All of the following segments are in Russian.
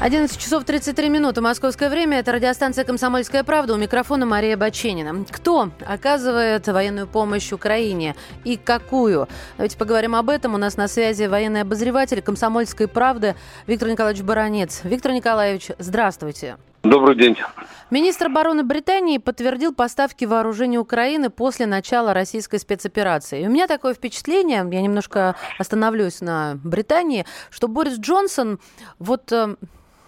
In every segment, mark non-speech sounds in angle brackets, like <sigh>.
11 часов 33 минуты. Московское время. Это радиостанция «Комсомольская правда». У микрофона Мария Баченина. Кто оказывает военную помощь Украине и какую? Давайте поговорим об этом. У нас на связи военный обозреватель «Комсомольской правды» Виктор Николаевич Баранец. Виктор Николаевич, здравствуйте. Добрый день. Министр обороны Британии подтвердил поставки вооружений Украины после начала российской спецоперации. И у меня такое впечатление, я немножко остановлюсь на Британии, что Борис Джонсон вот э,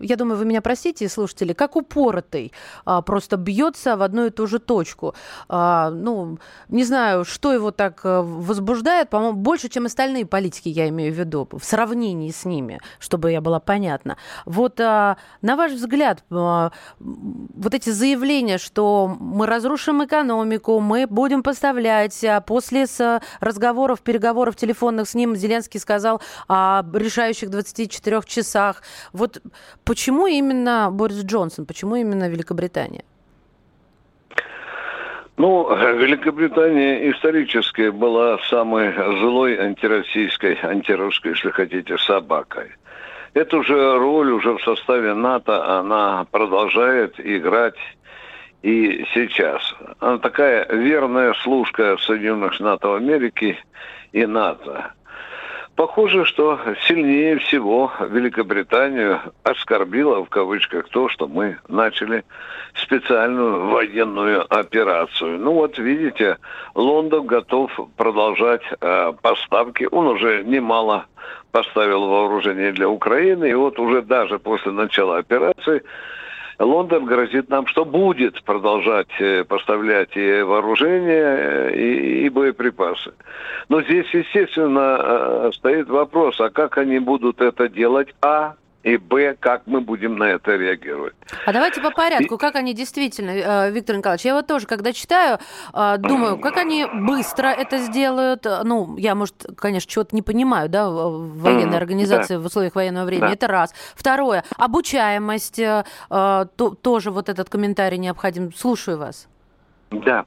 я думаю, вы меня простите, слушатели, как упоротый, а, просто бьется в одну и ту же точку. А, ну, не знаю, что его так э, возбуждает, по-моему, больше, чем остальные политики, я имею в виду, в сравнении с ними, чтобы я была понятна. Вот а, на ваш взгляд, а, вот эти заявления, что мы разрушим экономику, мы будем поставлять, а после с разговоров, переговоров телефонных с ним Зеленский сказал о решающих 24 часах. Вот Почему именно Борис Джонсон? Почему именно Великобритания? Ну, Великобритания исторически была самой злой антироссийской, антирусской, если хотите, собакой. Эту же роль уже в составе НАТО она продолжает играть и сейчас. Она такая верная служка Соединенных Штатов Америки и НАТО. Похоже, что сильнее всего Великобританию оскорбило в кавычках то, что мы начали специальную военную операцию. Ну вот видите, Лондон готов продолжать э, поставки. Он уже немало поставил вооружение для Украины, и вот уже даже после начала операции Лондон грозит нам, что будет продолжать э, поставлять и вооружение, э, и, и боеприпасы. Но здесь, естественно, э, стоит вопрос, а как они будут это делать? А, и б, как мы будем на это реагировать. А давайте по порядку, как они действительно, э, Виктор Николаевич, я вот тоже, когда читаю, э, думаю, как они быстро это сделают, ну, я, может, конечно, чего-то не понимаю, да, военной организации да. в условиях военного времени, да. это раз. Второе, обучаемость, э, тоже вот этот комментарий необходим. Слушаю вас. Да.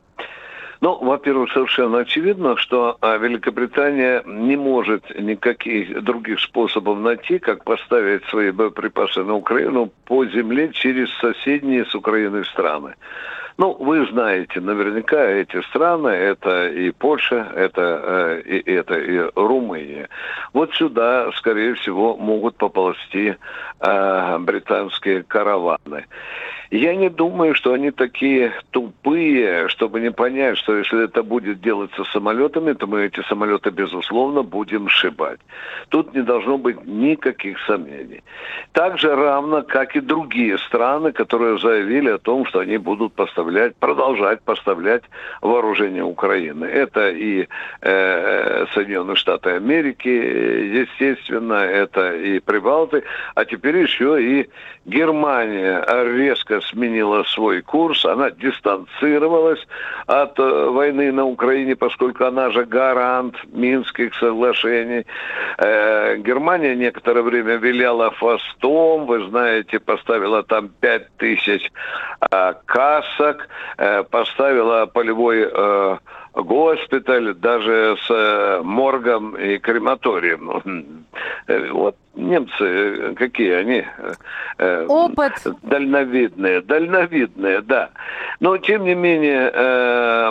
Ну, во-первых, совершенно очевидно, что а, Великобритания не может никаких других способов найти, как поставить свои боеприпасы на Украину по земле через соседние с Украиной страны. Ну, вы знаете, наверняка эти страны, это и Польша, это, э, и, это и Румыния. Вот сюда, скорее всего, могут поползти э, британские караваны. Я не думаю, что они такие тупые, чтобы не понять, что если это будет делаться самолетами, то мы эти самолеты, безусловно, будем сшибать. Тут не должно быть никаких сомнений. Так же равно, как и другие страны, которые заявили о том, что они будут поставлять, продолжать поставлять вооружение Украины. Это и э, Соединенные Штаты Америки, естественно, это и Прибалты, а теперь еще и Германия резко сменила свой курс, она дистанцировалась от э, войны на Украине, поскольку она же гарант Минских соглашений. Э, Германия некоторое время виляла фастом, вы знаете, поставила там пять тысяч э, касок, э, поставила полевой госпиталь, даже с э, моргом и крематорием. <laughs> Вот немцы э, какие они? Опыт. Дальновидные, дальновидные, да. Но, тем не менее,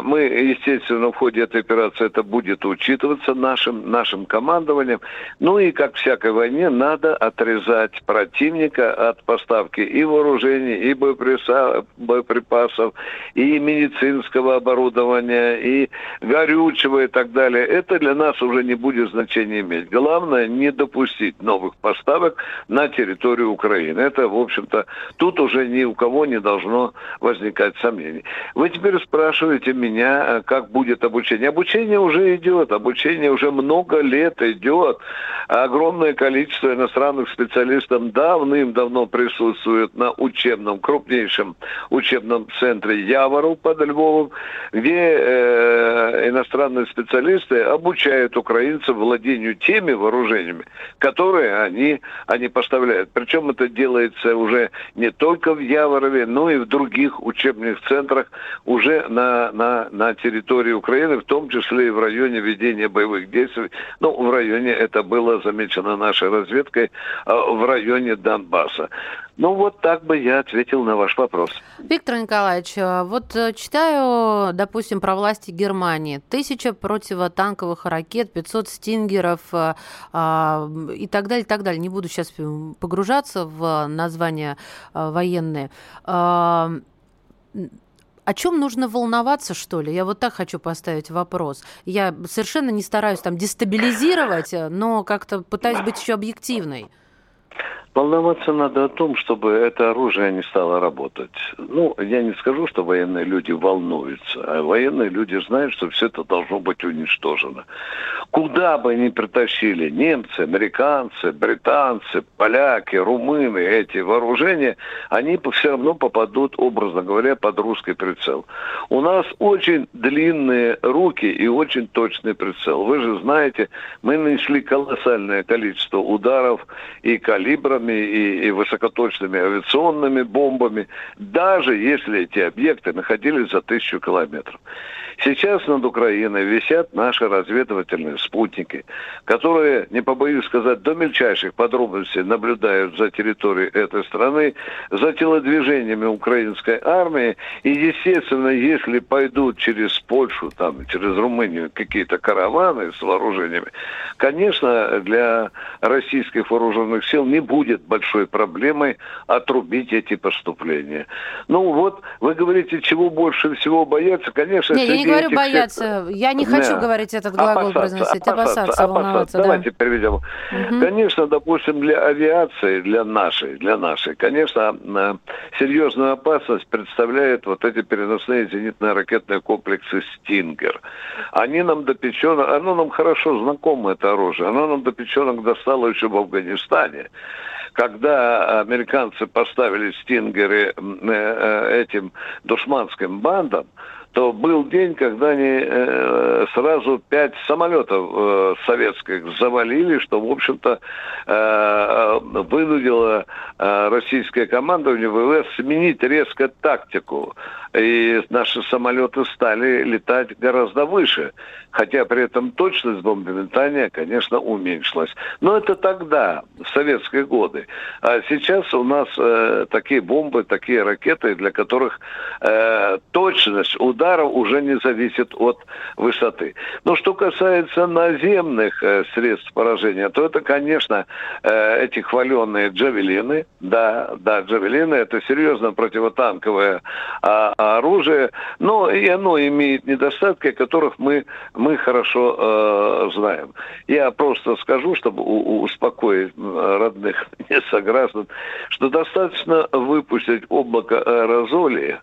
мы, естественно, в ходе этой операции это будет учитываться нашим, нашим командованием. Ну и, как всякой войне, надо отрезать противника от поставки и вооружений, и боеприпасов, и медицинского оборудования, и горючего и так далее, это для нас уже не будет значения иметь. Главное не допустить новых поставок на территорию Украины. Это, в общем-то, тут уже ни у кого не должно возникать сомнений. Вы теперь спрашиваете меня, как будет обучение. Обучение уже идет, обучение уже много лет идет. Огромное количество иностранных специалистов давным-давно присутствует на учебном, крупнейшем учебном центре Явору под Львовом, где э, Э, иностранные специалисты обучают украинцев владению теми вооружениями, которые они, они поставляют. Причем это делается уже не только в Яворове, но и в других учебных центрах уже на, на, на территории Украины, в том числе и в районе ведения боевых действий. Ну, в районе, это было замечено нашей разведкой, а, в районе Донбасса. Ну, вот так бы я ответил на ваш вопрос. Виктор Николаевич, э, вот э, читаю, допустим, про власти Германии. Тысяча противотанковых ракет, 500 стингеров э, а, и так далее, и так далее. Не буду сейчас погружаться в названия военные. А, о чем нужно волноваться, что ли? Я вот так хочу поставить вопрос. Я совершенно не стараюсь там дестабилизировать, но как-то пытаюсь быть еще объективной. Волноваться надо о том, чтобы это оружие не стало работать. Ну, я не скажу, что военные люди волнуются, а военные люди знают, что все это должно быть уничтожено. Куда бы ни притащили немцы, американцы, британцы, поляки, румыны эти вооружения, они все равно попадут, образно говоря, под русский прицел. У нас очень длинные руки и очень точный прицел. Вы же знаете, мы нанесли колоссальное количество ударов и калибрами, ракетами и, и высокоточными авиационными бомбами, даже если эти объекты находились за тысячу километров. Сейчас над Украиной висят наши разведывательные спутники, которые, не побоюсь сказать, до мельчайших подробностей наблюдают за территорией этой страны, за телодвижениями украинской армии. И, естественно, если пойдут через Польшу, там, через Румынию какие-то караваны с вооружениями, конечно, для российских вооруженных сил не будет большой проблемой отрубить эти поступления. Ну вот, вы говорите, чего больше всего бояться, конечно, не, не говорю бояться. Я не хочу да. говорить этот глагол опасаться, произносить. Опасаться, опасаться, волноваться. Давайте да. переведем. Угу. Конечно, допустим, для авиации, для нашей, для нашей, конечно, э, серьезную опасность представляют вот эти переносные зенитно-ракетные комплексы «Стингер». Они нам до печенок, оно нам хорошо знакомо, это оружие, оно нам до печенок достало еще в Афганистане когда американцы поставили стингеры э, э, этим душманским бандам, то был день, когда они э, сразу пять самолетов э, советских завалили, что, в общем-то, э, вынудило э, российское командование ВВС сменить резко тактику. И наши самолеты стали летать гораздо выше хотя при этом точность бомбометания, конечно, уменьшилась. Но это тогда, в советские годы. А сейчас у нас э, такие бомбы, такие ракеты, для которых э, точность удара уже не зависит от высоты. Но что касается наземных э, средств поражения, то это, конечно, э, эти хваленные джавелины. Да, да, джавелины – это серьезно противотанковое э, оружие, но и оно имеет недостатки, о которых мы мы хорошо э, знаем. Я просто скажу, чтобы успокоить родных <laughs> несогласных, что достаточно выпустить облако аэрозоли,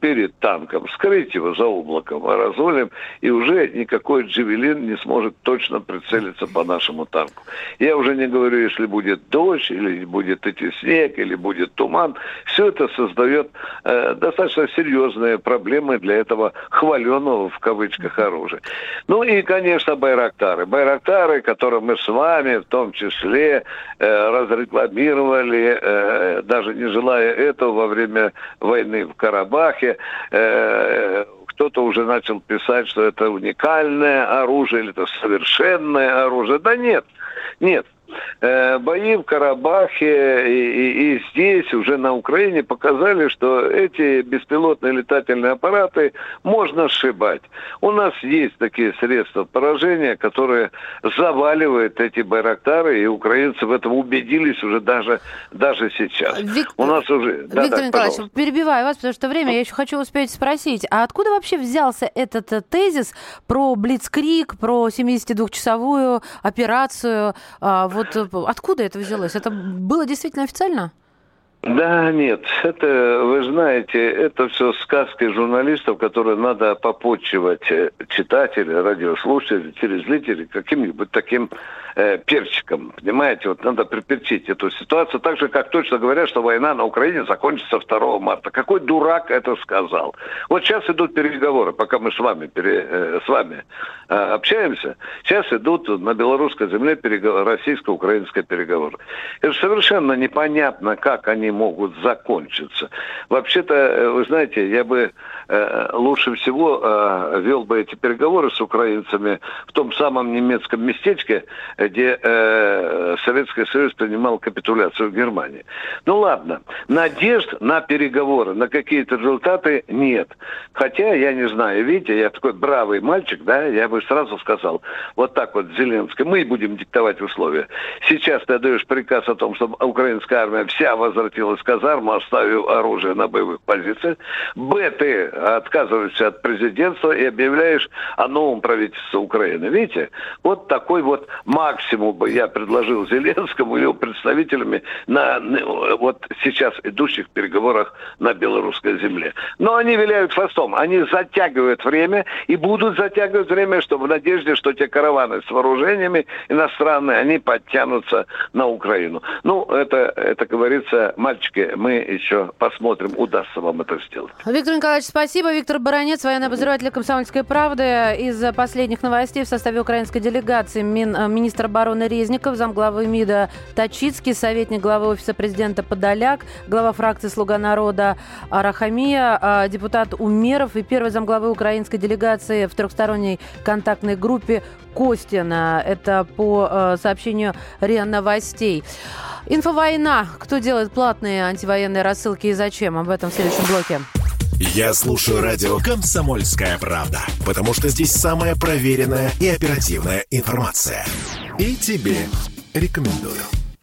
перед танком, скрыть его за облаком аэрозолем, и уже никакой джевелин не сможет точно прицелиться по нашему танку. Я уже не говорю, если будет дождь, или будет идти снег, или будет туман. Все это создает э, достаточно серьезные проблемы для этого хваленого в кавычках оружия. Ну и, конечно, байрактары. Байрактары, которые мы с вами в том числе э, разрекламировали, э, даже не желая этого во время войны в Карабахе, Карабахе э, кто-то уже начал писать, что это уникальное оружие или это совершенное оружие. Да нет, нет. Э, бои в Карабахе и, и, и здесь, уже на Украине, показали, что эти беспилотные летательные аппараты можно сшибать. У нас есть такие средства поражения, которые заваливают эти байрактары, и украинцы в этом убедились уже даже, даже сейчас. Вик... У нас уже... Виктор да, Николаевич, пожалуйста. перебиваю вас, потому что время, я еще хочу успеть спросить, а откуда вообще взялся этот э, тезис про Блицкрик, про 72-часовую операцию, а, вот э, откуда это взялось? Это было действительно официально? Да, нет, это, вы знаете, это все сказки журналистов, которые надо попочивать э, читателей, радиослушателей, телезрителей каким-нибудь таким э, перчиком. Понимаете, вот надо приперчить эту ситуацию. Так же, как точно говорят, что война на Украине закончится 2 марта. Какой дурак это сказал? Вот сейчас идут переговоры, пока мы с вами, пере, э, с вами э, общаемся. Сейчас идут на белорусской земле переговоры, российско-украинские переговоры. Это совершенно непонятно, как они могут закончиться. Вообще-то, э, вы знаете, я бы э, лучше всего э, вел бы эти переговоры с украинцами в том самом немецком местечке, где э, Советский Союз принимал капитуляцию в Германии. Ну ладно, надежд на переговоры, на какие-то результаты нет. Хотя, я не знаю, видите, я такой бравый мальчик, да, я бы сразу сказал, вот так вот Зеленский, мы будем диктовать условия. Сейчас ты даешь приказ о том, чтобы украинская армия вся возвратилась в казарму, оставив оружие на боевых позициях. Б, ты отказываешься от президентства и объявляешь о новом правительстве Украины. Видите, вот такой вот максимум бы я предложил Зеленскому и его представителями на, вот сейчас идущих переговорах на белорусской земле. Но они виляют хвостом, они затягивают время и будут затягивать время, чтобы в надежде, что те караваны с вооружениями иностранные, они подтянутся на Украину. Ну, это, это говорится, мальчики, мы еще посмотрим, удастся вам это сделать. Виктор Николаевич, спасибо. Виктор Баранец, военный обозреватель «Комсомольской правды». Из последних новостей в составе украинской делегации мин, э, министр обороны Резников, замглавы МИДа Тачицкий, советник главы Офиса президента Подоляк, глава фракции «Слуга народа» Арахамия, э, депутат Умеров и первый замглавы украинской делегации в трехсторонней контактной группе Костина. Это по э, сообщению РИА Новостей. Инфовойна. Кто делает платные антивоенные рассылки и зачем? Об этом в следующем блоке. Я слушаю радио «Комсомольская правда», потому что здесь самая проверенная и оперативная информация. И тебе рекомендую.